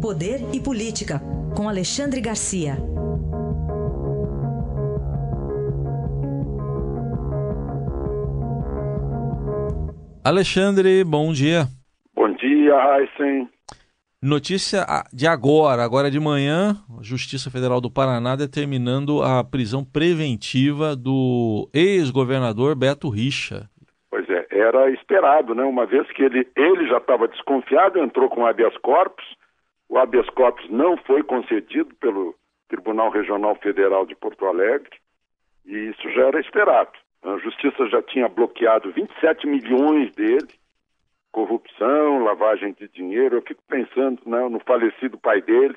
Poder e Política, com Alexandre Garcia. Alexandre, bom dia. Bom dia, Heisen. Notícia de agora, agora de manhã, a Justiça Federal do Paraná determinando a prisão preventiva do ex-governador Beto Richa. Pois é, era esperado, né? Uma vez que ele, ele já estava desconfiado, entrou com habeas corpus, o habeas corpus não foi concedido pelo Tribunal Regional Federal de Porto Alegre, e isso já era esperado. A Justiça já tinha bloqueado 27 milhões dele, corrupção, lavagem de dinheiro. Eu fico pensando né, no falecido pai dele,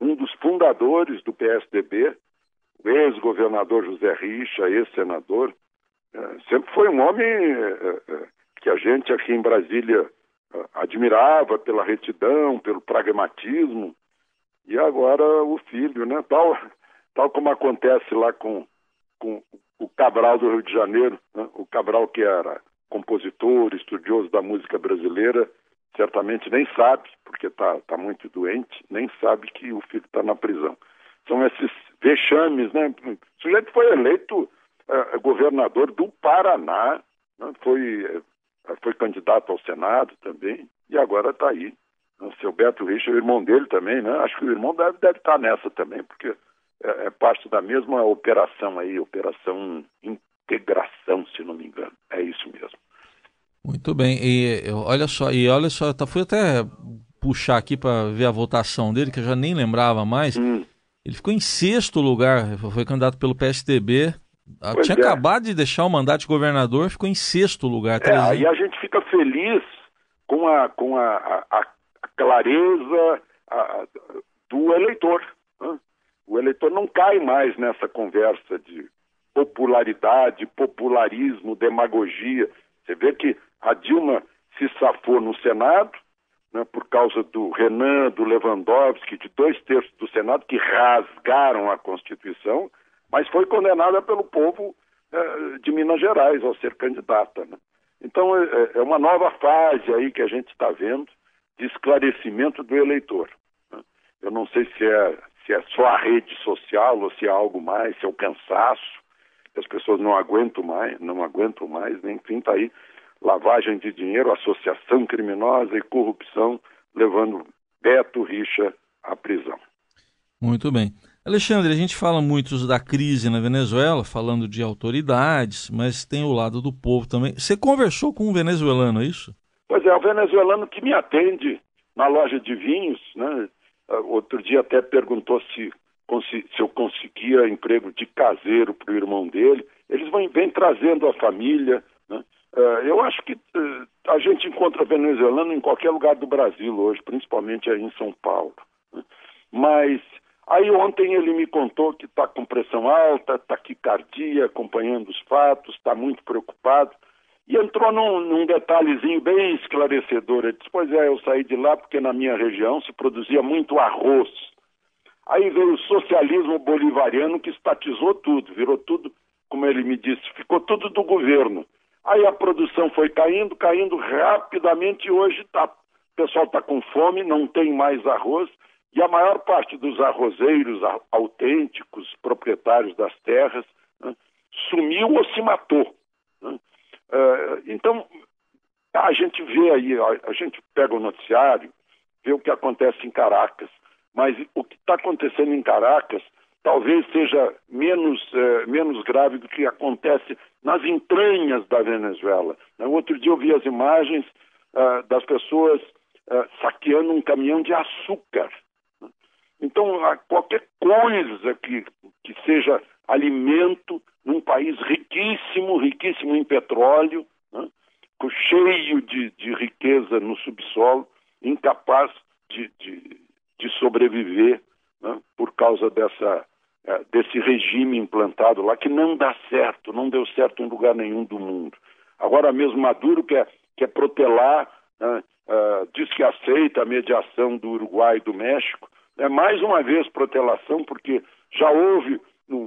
um dos fundadores do PSDB, o ex-governador José Richa, ex-senador. É, sempre foi um homem é, é, que a gente aqui em Brasília admirava pela retidão, pelo pragmatismo, e agora o filho, né? Tal, tal como acontece lá com, com o Cabral do Rio de Janeiro, né? o Cabral que era compositor, estudioso da música brasileira, certamente nem sabe, porque está tá muito doente, nem sabe que o filho está na prisão. São esses vexames, né? O sujeito foi eleito uh, governador do Paraná, né? foi, uh, foi candidato ao Senado também, e agora está aí. O seu Beto Richa, o irmão dele também, né? Acho que o irmão deve, deve estar tá nessa também, porque é, é parte da mesma operação aí, operação integração, se não me engano. É isso mesmo. Muito bem. E olha só, e olha só, tá, fui até puxar aqui para ver a votação dele, que eu já nem lembrava mais. Hum. Ele ficou em sexto lugar, foi candidato pelo PSDB. Ah, pois Tinha é. acabado de deixar o mandato de governador, ficou em sexto lugar. É, aí a gente fica feliz com a, com a, a, a clareza a, do eleitor. Né? O eleitor não cai mais nessa conversa de popularidade, popularismo, demagogia. Você vê que a Dilma se safou no Senado, né, por causa do Renan, do Lewandowski, de dois terços do Senado que rasgaram a Constituição, mas foi condenada pelo povo eh, de Minas Gerais ao ser candidata. Né? Então é, é, é, uma nova fase aí que a gente está vendo de esclarecimento do eleitor. Né? Eu não sei se é, se é só a rede social ou se é algo mais, se é o cansaço, as pessoas não aguentam mais, não aguentam mais, enfim, está aí lavagem de dinheiro, associação criminosa e corrupção, levando Beto Richa à prisão. Muito bem. Alexandre, a gente fala muito da crise na Venezuela, falando de autoridades, mas tem o lado do povo também. Você conversou com um venezuelano, é isso? Pois é, o venezuelano que me atende na loja de vinhos, né? Outro dia até perguntou se se eu conseguia emprego de caseiro para o irmão dele. Eles vêm, vêm trazendo a família. Né? Uh, eu acho que uh, a gente encontra venezuelano em qualquer lugar do Brasil hoje, principalmente aí em São Paulo. Né? Mas aí ontem ele me contou que está com pressão alta, taquicardia, acompanhando os fatos, está muito preocupado. E entrou num, num, detalhezinho bem esclarecedor. Ele disse: Pois é, eu saí de lá porque na minha região se produzia muito arroz. Aí veio o socialismo bolivariano que estatizou tudo, virou tudo, como ele me disse, ficou tudo do governo. Aí a produção foi caindo, caindo rapidamente e hoje tá, o pessoal está com fome, não tem mais arroz, e a maior parte dos arrozeiros autênticos, proprietários das terras, né, sumiu ou se matou. Né? Uh, então, a gente vê aí, a gente pega o noticiário, vê o que acontece em Caracas. Mas o que está acontecendo em Caracas talvez seja menos, eh, menos grave do que acontece nas entranhas da Venezuela. Né, outro dia eu vi as imagens uh, das pessoas saqueando um caminhão de açúcar. Então, qualquer coisa que, que seja alimento num país riquíssimo, riquíssimo em petróleo, né, cheio de, de riqueza no subsolo, incapaz de, de de sobreviver né, por causa dessa, é, desse regime implantado lá, que não dá certo, não deu certo em lugar nenhum do mundo. Agora mesmo Maduro quer, quer protelar, né, uh, diz que aceita a mediação do Uruguai e do México. É mais uma vez protelação, porque já houve,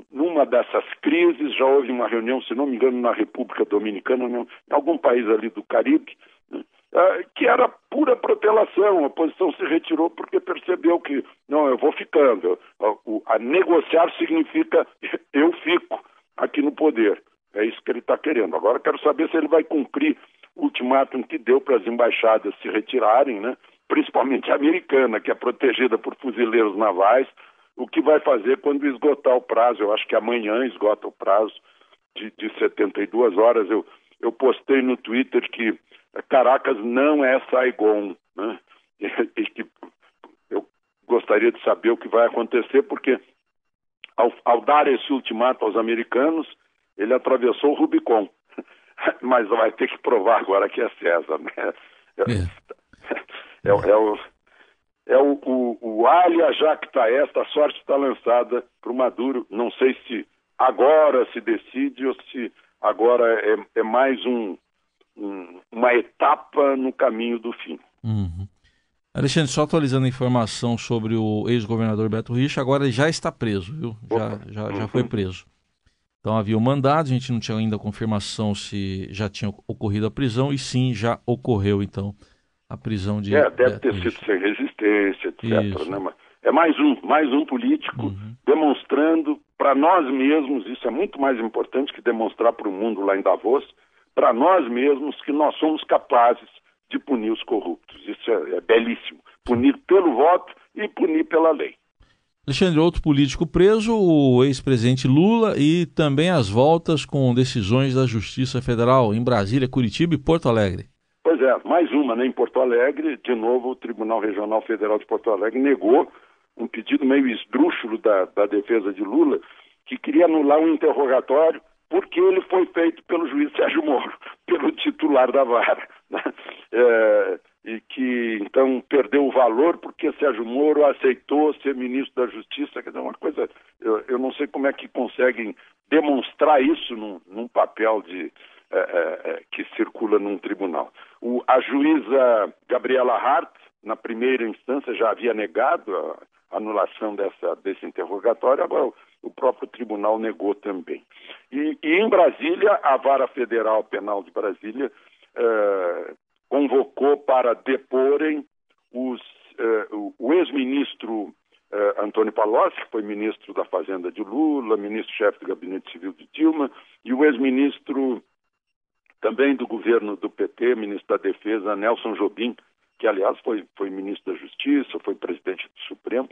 numa dessas crises, já houve uma reunião, se não me engano, na República Dominicana, em algum país ali do Caribe, né, uh, que era pura protelação. A oposição se retirou porque percebeu que, não, eu vou ficando. A, a negociar significa eu fico aqui no poder. É isso que ele está querendo. Agora quero saber se ele vai cumprir o ultimátum que deu para as embaixadas se retirarem, né? Principalmente a americana, que é protegida por fuzileiros navais, o que vai fazer quando esgotar o prazo. Eu acho que amanhã esgota o prazo de, de 72 horas. Eu, eu postei no Twitter que Caracas não é Saigon, né? E, e que eu gostaria de saber o que vai acontecer, porque ao, ao dar esse ultimato aos americanos, ele atravessou o Rubicon. Mas vai ter que provar agora que é César, né? É, é, é o, é o, o, o Alia Jactaes, a sorte está lançada para o Maduro. Não sei se agora se decide ou se agora é, é mais um, um, uma etapa no caminho do fim. Uhum. Alexandre, só atualizando a informação sobre o ex-governador Beto Richa, agora ele já está preso, viu? Já, já, já foi uhum. preso. Então havia o um mandado, a gente não tinha ainda confirmação se já tinha ocorrido a prisão, e sim, já ocorreu então a prisão de. É, deve ter sido sem resistência, etc. Né? É mais um, mais um político uhum. demonstrando para nós mesmos, isso é muito mais importante que demonstrar para o mundo lá em Davos, para nós mesmos que nós somos capazes de punir os corruptos. Isso é, é belíssimo. Punir pelo voto e punir pela lei. Alexandre, outro político preso, o ex-presidente Lula, e também as voltas com decisões da Justiça Federal em Brasília, Curitiba e Porto Alegre. Pois é, mais uma, né? Em Porto Alegre, de novo, o Tribunal Regional Federal de Porto Alegre negou um pedido meio esdrúxulo da, da defesa de Lula, que queria anular um interrogatório porque ele foi feito pelo juiz Sérgio Moro, pelo titular da vara. Né? É, e que então perdeu o valor porque Sérgio Moro aceitou ser ministro da Justiça. Quer dizer, uma coisa, eu, eu não sei como é que conseguem demonstrar isso num, num papel de, é, é, é, que circula num tribunal. O, a juíza Gabriela Hart, na primeira instância, já havia negado a anulação dessa, desse interrogatório, agora o, próprio tribunal negou também. E, e, em Brasília, a Vara Federal Penal de Brasília é, convocou para deporem os, é, o ex-ministro eh, Antônio Palocci, que foi ministro da Fazenda de Lula, ministro-chefe do Gabinete Civil de Dilma, e o ex-ministro também do governo do PT, ministro da Defesa, Nelson Jobim, que aliás foi, foi ministro da Justiça, foi presidente do Supremo,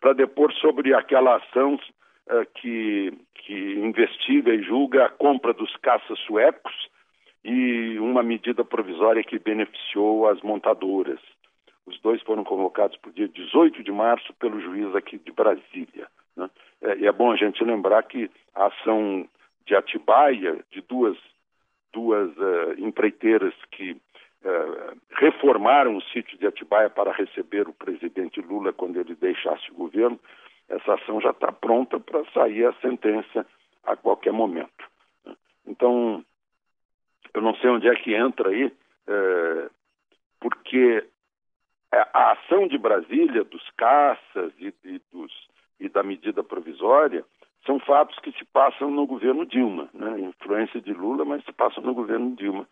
para depor sobre aquela ação uh, que, que investiga e julga a compra dos caças suecos e uma medida provisória que beneficiou as montadoras. Os dois foram convocados para o dia 18 de março pelo juiz aqui de Brasília. Né? É, e é bom a gente lembrar que a ação de Atibaia, de duas empreiteiras que uh, reformaram o sítio de Atibaia para receber o presidente Lula quando ele deixasse o governo. Essa ação já está pronta para sair a sentença a qualquer momento. Então, eu não sei onde é que entra aí, uh, porque a ação de Brasília, dos caças e, e, dos, e da medida provisória, são fatos que se passam no governo Dilma, né? influência de Lula, mas se passam no governo Dilma.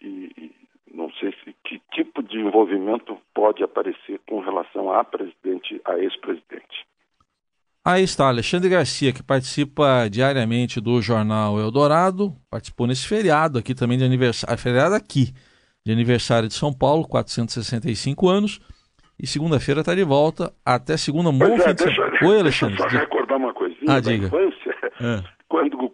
E, e não sei se, que tipo de envolvimento pode aparecer com relação a presidente, a ex-presidente. Aí está, Alexandre Garcia, que participa diariamente do jornal Eldorado, participou nesse feriado aqui também de aniversário, feriado aqui, de aniversário de São Paulo, 465 anos, e segunda-feira está de volta, até segunda, bom é. Oi, Alexandre. Deixa eu só recordar uma coisinha ah, da diga. infância, é. quando,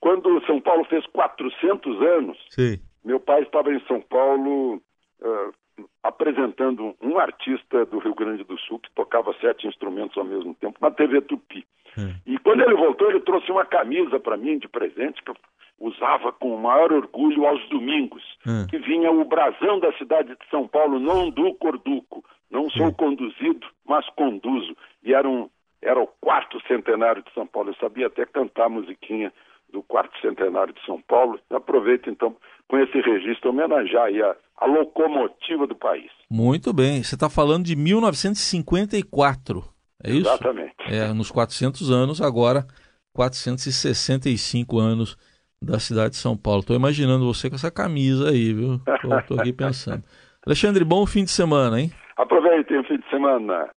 quando São Paulo fez 400 anos, Sim. Meu pai estava em São Paulo uh, apresentando um artista do Rio Grande do Sul que tocava sete instrumentos ao mesmo tempo na TV Tupi. É. E quando ele voltou, ele trouxe uma camisa para mim de presente que eu usava com o maior orgulho aos domingos, é. que vinha o brasão da cidade de São Paulo, não do Corduco, não sou é. conduzido, mas conduzo. E era, um, era o quarto centenário de São Paulo. Eu sabia até cantar musiquinha do quarto centenário de São Paulo. Aproveito então com esse registro homenagear aí a, a locomotiva do país. Muito bem. Você está falando de 1954, é isso? Exatamente. É, nos 400 anos, agora 465 anos da cidade de São Paulo. Estou imaginando você com essa camisa aí, viu? Estou aqui pensando. Alexandre, bom fim de semana, hein? Aproveitem o fim de semana.